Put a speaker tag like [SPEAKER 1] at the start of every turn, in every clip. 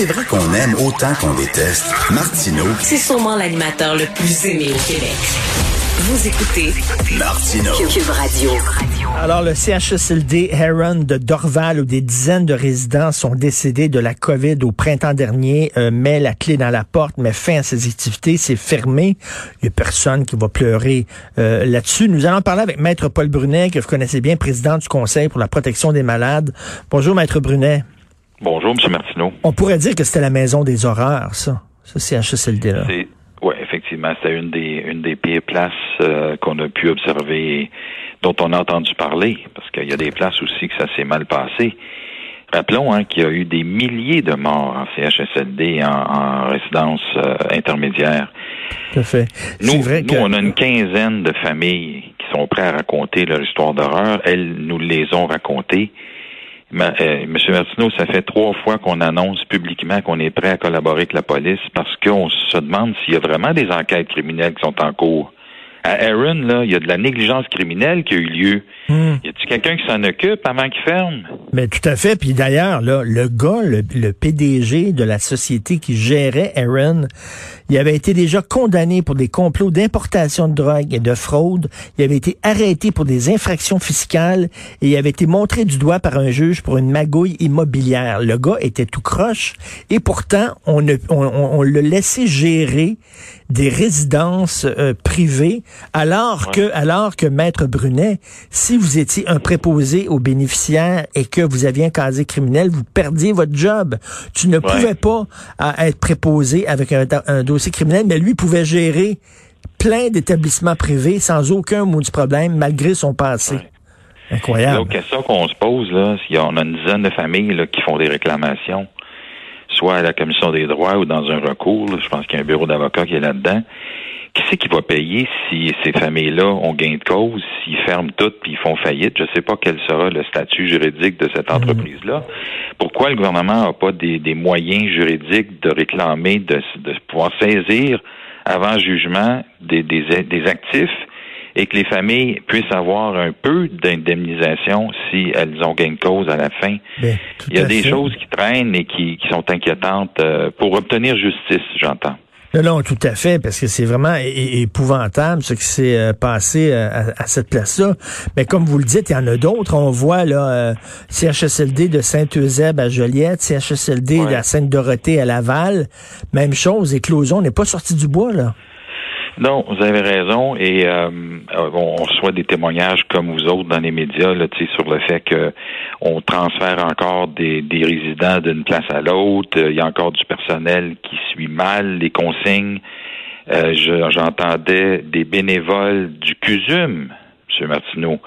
[SPEAKER 1] C'est vrai qu'on aime autant qu'on déteste, Martineau,
[SPEAKER 2] C'est sûrement l'animateur le plus aimé au Québec. Vous écoutez
[SPEAKER 1] Martineau.
[SPEAKER 2] Cube Radio.
[SPEAKER 3] Alors, le CHSLD Heron de Dorval, où des dizaines de résidents sont décédés de la COVID au printemps dernier, euh, met la clé dans la porte, met fin à ses activités, c'est fermé. Il n'y a personne qui va pleurer euh, là-dessus. Nous allons parler avec Maître Paul Brunet, que vous connaissez bien, président du Conseil pour la protection des malades. Bonjour, Maître Brunet.
[SPEAKER 4] Bonjour, M. Martineau.
[SPEAKER 3] On pourrait dire que c'était la maison des horreurs, ça, ce CHSLD-là.
[SPEAKER 4] Oui, effectivement, c'était une des une des pires places euh, qu'on a pu observer, dont on a entendu parler, parce qu'il y a des places aussi que ça s'est mal passé. Rappelons hein, qu'il y a eu des milliers de morts en CHSLD, en, en résidence euh, intermédiaire.
[SPEAKER 3] Tout à fait.
[SPEAKER 4] Nous,
[SPEAKER 3] C'est vrai
[SPEAKER 4] nous,
[SPEAKER 3] que...
[SPEAKER 4] on a une quinzaine de familles qui sont prêtes à raconter leur histoire d'horreur. Elles nous les ont racontées. Euh, Monsieur Martineau, ça fait trois fois qu'on annonce publiquement qu'on est prêt à collaborer avec la police parce qu'on se demande s'il y a vraiment des enquêtes criminelles qui sont en cours. À Aaron, là, il y a de la négligence criminelle qui a eu lieu.
[SPEAKER 3] Hmm.
[SPEAKER 4] Y a-t-il quelqu'un qui s'en occupe avant qu'il ferme?
[SPEAKER 3] Mais tout à fait. Puis d'ailleurs, là, le gars, le, le PDG de la société qui gérait Aaron, il avait été déjà condamné pour des complots d'importation de drogue et de fraude. Il avait été arrêté pour des infractions fiscales et il avait été montré du doigt par un juge pour une magouille immobilière. Le gars était tout croche et pourtant, on, on, on, on l'a laissé gérer des résidences euh, privées alors que alors que maître Brunet si vous étiez un préposé aux bénéficiaires et que vous aviez un casier criminel vous perdiez votre job. Tu ne pouvais pas euh, être préposé avec un, un dossier criminel mais lui pouvait gérer plein d'établissements privés sans aucun mot de problème malgré son passé.
[SPEAKER 4] Ouais.
[SPEAKER 3] incroyable.
[SPEAKER 4] L'autre question qu'on se pose, là, c'est qu'on a une dizaine de familles là, qui font des réclamations, soit à la commission des droits ou dans un recours. là. Je pense qu'il y a un bureau d'avocats qui est là-dedans. Qui c'est qui va payer si ces familles-là ont gain de cause, s'ils ferment toutes puis ils font faillite? Je ne sais pas quel sera le statut juridique de cette entreprise-là. Pourquoi le gouvernement n'a pas des, des moyens juridiques de réclamer, de, de pouvoir saisir avant jugement des, des, des actifs et que les familles puissent avoir un peu d'indemnisation si elles ont gain de cause à la fin.
[SPEAKER 3] Tout
[SPEAKER 4] Il y a des
[SPEAKER 3] fait.
[SPEAKER 4] choses qui traînent et qui, qui sont inquiétantes euh, pour obtenir justice, j'entends.
[SPEAKER 3] Non, non, tout à fait, parce que c'est vraiment épouvantable ce qui s'est euh, passé euh, à, à cette place-là. Mais comme vous le dites, il y en a d'autres. On voit là euh, CHSLD de Saint-Eusèbe à Joliette, CHSLD de la Sainte-Dorothée à Laval. Même chose, éclosion, on n'est pas sorti du bois, là.
[SPEAKER 4] Non, vous avez raison. Et euh, euh, on reçoit des témoignages comme vous autres dans les médias là, sur le fait que on transfère encore des, des résidents d'une place à l'autre. Euh, Il y a encore du personnel qui suit mal les consignes. Euh, je- J'entendais des bénévoles du CUSUM, M. Martineau,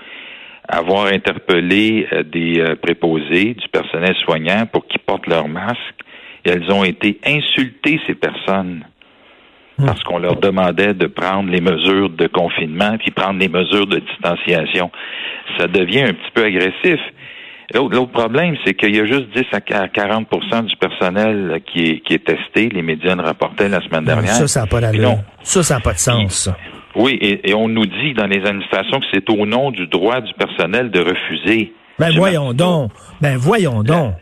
[SPEAKER 4] avoir interpellé euh, des préposés, du personnel soignant pour qu'ils portent leur masque. Et elles ont été insultées, ces personnes parce qu'on leur demandait de prendre les mesures de confinement puis prendre les mesures de distanciation. Ça devient un petit peu agressif. L'autre problème, c'est qu'il y a juste 10 à 40% du personnel qui est, qui est testé. Les médias le rapportaient la semaine dernière.
[SPEAKER 3] Ça, ça n'a pas d'allure. Ça, ça n'a pas de sens.
[SPEAKER 4] Oui, et, et on nous dit dans les administrations que c'est au nom du droit du personnel de refuser.
[SPEAKER 3] Ben voyons donc. Ben voyons donc.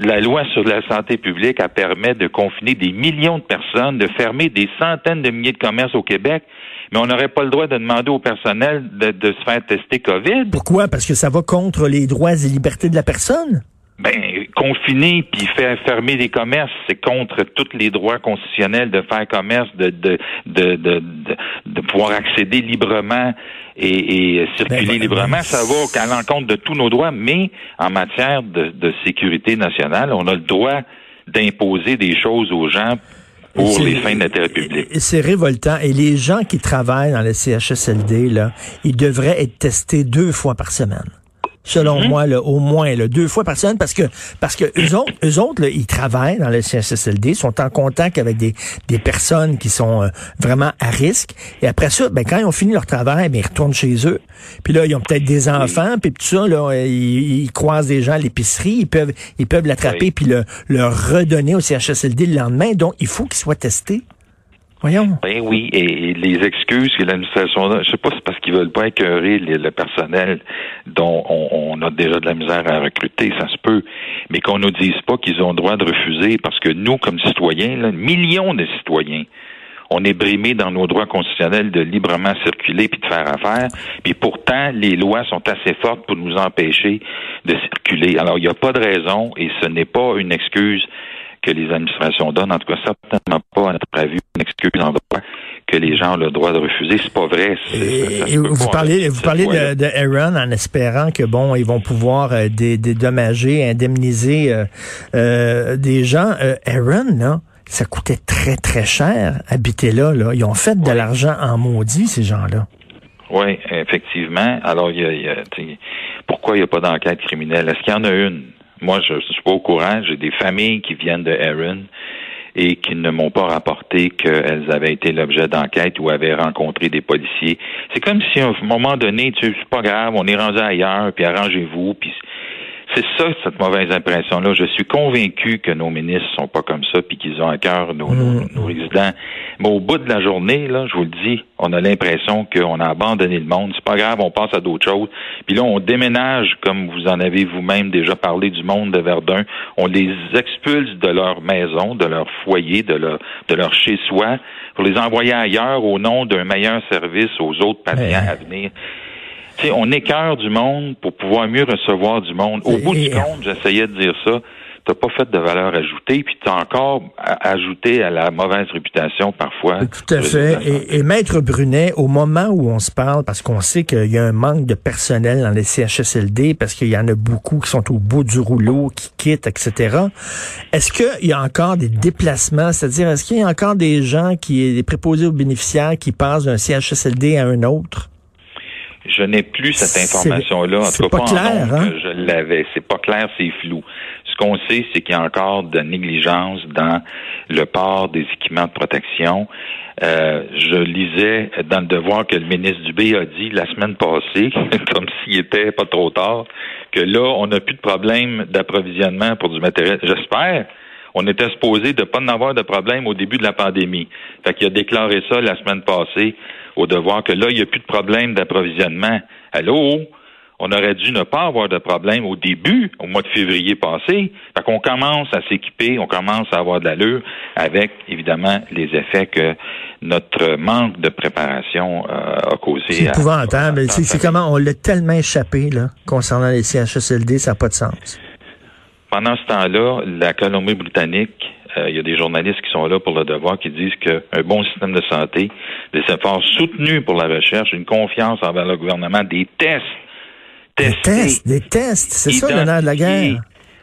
[SPEAKER 4] La loi sur la santé publique a permis de confiner des millions de personnes, de fermer des centaines de milliers de commerces au Québec, mais on n'aurait pas le droit de demander au personnel de, se faire tester COVID.
[SPEAKER 3] Pourquoi? Parce que ça va contre les droits et libertés de la personne?
[SPEAKER 4] Ben, confiner puis faire fermer les commerces, c'est contre tous les droits constitutionnels de faire commerce, de de de de, de, de pouvoir accéder librement et, et circuler
[SPEAKER 3] Ben, ben,
[SPEAKER 4] librement.
[SPEAKER 3] ben,
[SPEAKER 4] Ça va à l'encontre de tous nos droits, mais en matière de, de sécurité nationale, on a le droit d'imposer des choses aux gens pour les fins d'intérêt public.
[SPEAKER 3] C'est révoltant. Et les gens qui travaillent dans le CHSLD, là, ils devraient être testés deux fois par semaine. Selon moi, là, au moins là, deux fois par semaine, parce que parce que eux autres, eux autres là, ils travaillent dans le CHSLD, sont en contact avec des, des personnes qui sont euh, vraiment à risque. Et après ça, ben, quand ils ont fini leur travail, ben, ils retournent chez eux. Puis là, ils ont peut-être des enfants, puis tout ça, là, ils, ils croisent des gens à l'épicerie, ils peuvent ils peuvent l'attraper
[SPEAKER 4] Oui.
[SPEAKER 3] puis le, le redonner au CHSLD le lendemain. Donc, il faut qu'ils soient testés. Voyons.
[SPEAKER 4] Ben oui, et, les excuses que l'administration je sais pas, c'est parce qu'ils veulent pas écœurer le personnel dont on, on a déjà de la misère à recruter, ça se peut, mais qu'on nous dise pas qu'ils ont le droit de refuser, parce que nous, comme citoyens, là, millions de citoyens, on est brimés dans nos droits constitutionnels de librement circuler puis de faire affaire, puis pourtant les lois sont assez fortes pour nous empêcher de circuler. Alors il n'y a pas de raison et ce n'est pas une excuse que les administrations donnent, en tout cas certainement pas à notre avis une excuse en droit que les gens ont le droit de refuser. C'est pas vrai. Ça-
[SPEAKER 3] Et, vous parlez, vous parlez de, de Aaron en espérant que bon, ils vont pouvoir euh, dé- dédommager, indemniser euh, euh, des gens. Euh, Aaron, là, ça coûtait très très cher habiter là. Là, ils ont fait de
[SPEAKER 4] Ouais.
[SPEAKER 3] l'argent en maudit ces gens-là.
[SPEAKER 4] Oui, effectivement. Alors, il y a, y pourquoi il n'y a pas d'enquête criminelle? Est-ce qu'il y en a une? Moi, je ne suis pas au courant. J'ai des familles qui viennent de Aaron et qui ne m'ont pas rapporté qu'elles avaient été l'objet d'enquête ou avaient rencontré des policiers. C'est comme si à un moment donné, tu sais, c'est pas grave, on est rendu ailleurs, puis arrangez-vous, puis c'est ça, cette mauvaise impression-là. Je suis convaincu que nos ministres sont pas comme ça, puis qu'ils ont à cœur nos, nos, nos résidents. Mais au bout de la journée, là, je vous le dis, on a l'impression qu'on a abandonné le monde. C'est pas grave, on passe à d'autres choses. Puis là, on déménage, comme vous en avez vous-même déjà parlé du monde de Verdun. On les expulse de leur maison, de leur foyer, de leur, de leur chez-soi, pour les envoyer ailleurs au nom d'un meilleur service aux autres patients à venir. Sais, on écœure du monde pour pouvoir mieux recevoir du monde. Au bout du compte, j'essayais de dire ça, t'as pas fait de valeur ajoutée, puis t'as encore ajouté à la mauvaise réputation parfois.
[SPEAKER 3] Tout à fait. Et, et Maître Brunet, au moment où on se parle, parce qu'on sait qu'il y a un manque de personnel dans les CHSLD, parce qu'il y en a beaucoup qui sont au bout du rouleau, qui quittent, etc. Est-ce qu'il y a encore des déplacements? C'est-à-dire, est-ce qu'il y a encore des gens qui, des préposés aux bénéficiaires qui passent d'un CHSLD à un autre?
[SPEAKER 4] Je n'ai plus cette information-là. En tout cas,
[SPEAKER 3] pas
[SPEAKER 4] pas,
[SPEAKER 3] clair,
[SPEAKER 4] en nombre
[SPEAKER 3] hein?
[SPEAKER 4] que je l'avais. C'est pas clair, c'est flou. Ce qu'on sait, c'est qu'il y a encore de négligence dans le port des équipements de protection. Euh, je lisais dans le devoir que le ministre Dubé a dit la semaine passée, comme s'il était pas trop tard, que là, on n'a plus de problème d'approvisionnement pour du matériel. J'espère. On était supposé de pas en avoir de problème au début de la pandémie. Fait qu'il a déclaré ça la semaine passée au devoir que là, il n'y a plus de problème d'approvisionnement. Allô? On aurait dû ne pas avoir de problème au début, au mois de février passé. Fait qu'on commence à s'équiper, on commence à avoir de l'allure avec, évidemment, les effets que notre manque de préparation euh, a causé.
[SPEAKER 3] C'est épouvantable. C'est comment on l'a tellement échappé, là, concernant les CHSLD, ça n'a pas de sens.
[SPEAKER 4] Pendant ce temps-là, la Colombie-Britannique, il y a des journalistes qui sont là pour le devoir qui disent qu'un bon système de santé, des efforts soutenus pour la recherche, une confiance envers le gouvernement, des tests,
[SPEAKER 3] Des tests, des tests, c'est ça le nerf de la guerre.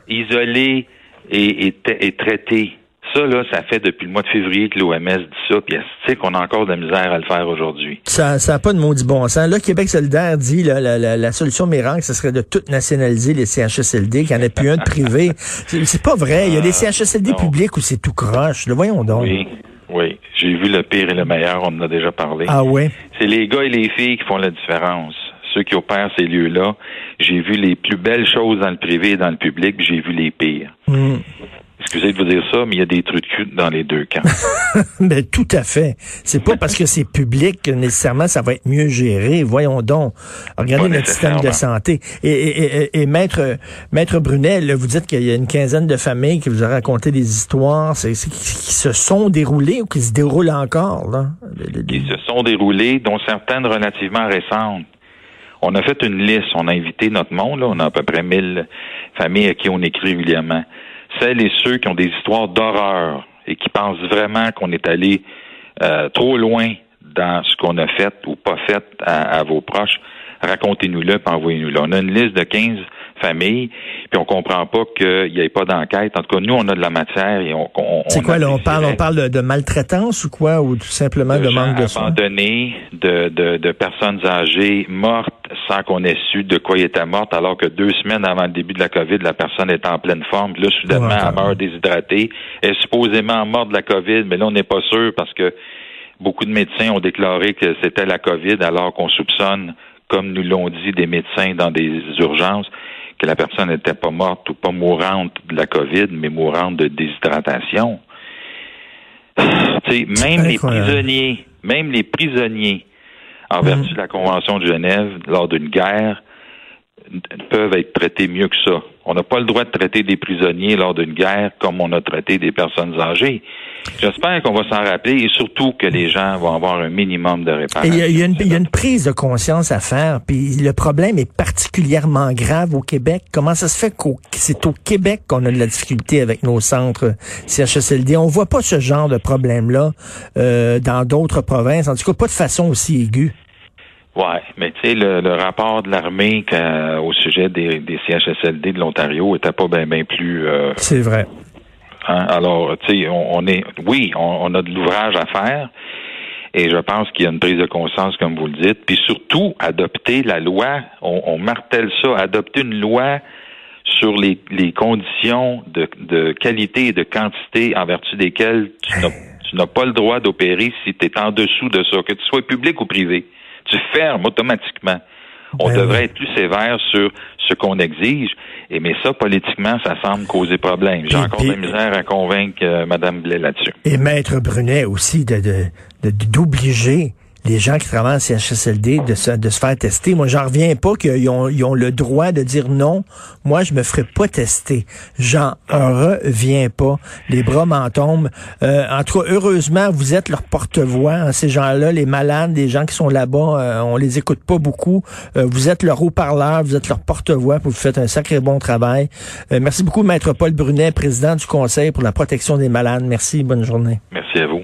[SPEAKER 4] Isolés et, et, et traités. Ça, là, ça fait depuis le mois de février que l'OMS dit ça, puis elle qu'on a encore de la misère à le faire aujourd'hui?
[SPEAKER 3] Ça n'a pas de maudit bon sens. Là, Québec solidaire dit là, la, la, la solution miracle, ce serait de tout nationaliser les CHSLD, qu'il n'y en ait plus un de privé. C'est c'est pas vrai. Il y a des CHSLD
[SPEAKER 4] non.
[SPEAKER 3] publics où c'est tout croche. Le voyons donc.
[SPEAKER 4] Oui, oui. J'ai vu le pire et le meilleur, on en a déjà parlé.
[SPEAKER 3] Ah ouais?
[SPEAKER 4] C'est les gars et les filles qui font la différence. Ceux qui opèrent ces lieux-là, j'ai vu les plus belles choses dans le privé et dans le public, puis j'ai vu les pires.
[SPEAKER 3] Hmm.
[SPEAKER 4] Excusez de vous dire ça, mais il y a des trucs de cul dans les deux camps.
[SPEAKER 3] Ben, tout à fait. C'est pas parce que c'est public que nécessairement ça va être mieux géré. Voyons donc. Regardez
[SPEAKER 4] Pas
[SPEAKER 3] notre système de santé. Et, et, et, et maître, maître Brunet, là, vous dites qu'il y a une quinzaine de familles qui vous ont raconté des histoires qui, qui se sont déroulées ou qui se déroulent encore. Là?
[SPEAKER 4] Qui se sont déroulées, dont certaines relativement récentes. On a fait une liste, on a invité notre monde, là, on a à peu près 1000 familles à qui on écrit régulièrement. Celles et ceux qui ont des histoires d'horreur et qui pensent vraiment qu'on est allé euh, trop loin dans ce qu'on a fait ou pas fait à, à vos proches, racontez-nous-le, puis envoyez-nous-le. On a une liste de 15 famille, puis on comprend pas qu'il n'y ait pas d'enquête. En tout cas, nous, on a de la matière et on. on
[SPEAKER 3] c'est quoi là On parle, on parle de, de maltraitance ou quoi, ou tout simplement de, manque de soins?
[SPEAKER 4] abandonnés, de, de, de personnes âgées mortes sans qu'on ait su de quoi ils étaient mortes, alors que deux semaines avant le début de la COVID, la personne est en pleine forme. Là, soudainement,
[SPEAKER 3] Ouais,
[SPEAKER 4] elle meurt déshydratée. Elle est supposément morte de la COVID, mais là, on n'est pas sûr parce que beaucoup de médecins ont déclaré que c'était la COVID, alors qu'on soupçonne, comme nous l'ont dit des médecins dans des urgences, que la personne n'était pas morte ou pas mourante de la COVID, mais mourante de déshydratation. Tu sais, même les prisonniers, même les prisonniers, en vertu de la Convention de Genève, lors d'une guerre, peuvent être traités mieux que ça. On n'a pas le droit de traiter des prisonniers lors d'une guerre comme on a traité des personnes âgées. J'espère qu'on va s'en rappeler et surtout que les gens vont avoir un minimum de réparation.
[SPEAKER 3] Il y, a, il y a une, il y a une prise de conscience à faire, puis le problème est particulièrement grave au Québec. Comment ça se fait que c'est au Québec qu'on a de la difficulté avec nos centres CHSLD? On voit pas ce genre de problème-là euh, dans d'autres provinces, en tout cas pas de façon aussi aiguë.
[SPEAKER 4] Ouais, mais tu sais, le, le rapport de l'armée qu'à- au sujet des, des CHSLD de l'Ontario était pas bien ben plus euh,
[SPEAKER 3] C'est vrai.
[SPEAKER 4] Hein? Alors, tu sais, on, on est, oui, on, on a de l'ouvrage à faire. Et je pense qu'il y a une prise de conscience, comme vous le dites. Puis surtout, adopter la loi, on, on martèle ça, adopter une loi sur les, les conditions de, de qualité et de quantité en vertu desquelles tu n'as, tu n'as pas le droit d'opérer si tu es en dessous de ça, que tu sois public ou privé. Tu fermes automatiquement. On
[SPEAKER 3] Ben
[SPEAKER 4] devrait
[SPEAKER 3] oui.
[SPEAKER 4] être plus sévère sur ce qu'on exige. Et mais ça, politiquement, ça semble causer problème. J'ai encore de la misère à convaincre euh, Mme Blais là-dessus.
[SPEAKER 3] Et Maître Brunet aussi de- d'obliger les gens qui travaillent en CHSLD de se, de se faire tester. Moi, j'en reviens pas qu'ils ont, ils ont le droit de dire non. Moi, je me ferai pas tester. J'en reviens pas. Les bras m'en tombent. Euh, en tout cas, heureusement, vous êtes leur porte-voix. hein, ces gens-là, les malades, les gens qui sont là-bas, euh, on les écoute pas beaucoup. Euh, vous êtes leur haut-parleur, vous êtes leur porte-voix, vous faites un sacré bon travail. Euh, merci beaucoup, Maître Paul Brunet, président du Conseil pour la protection des malades. Merci, bonne journée.
[SPEAKER 4] Merci à vous.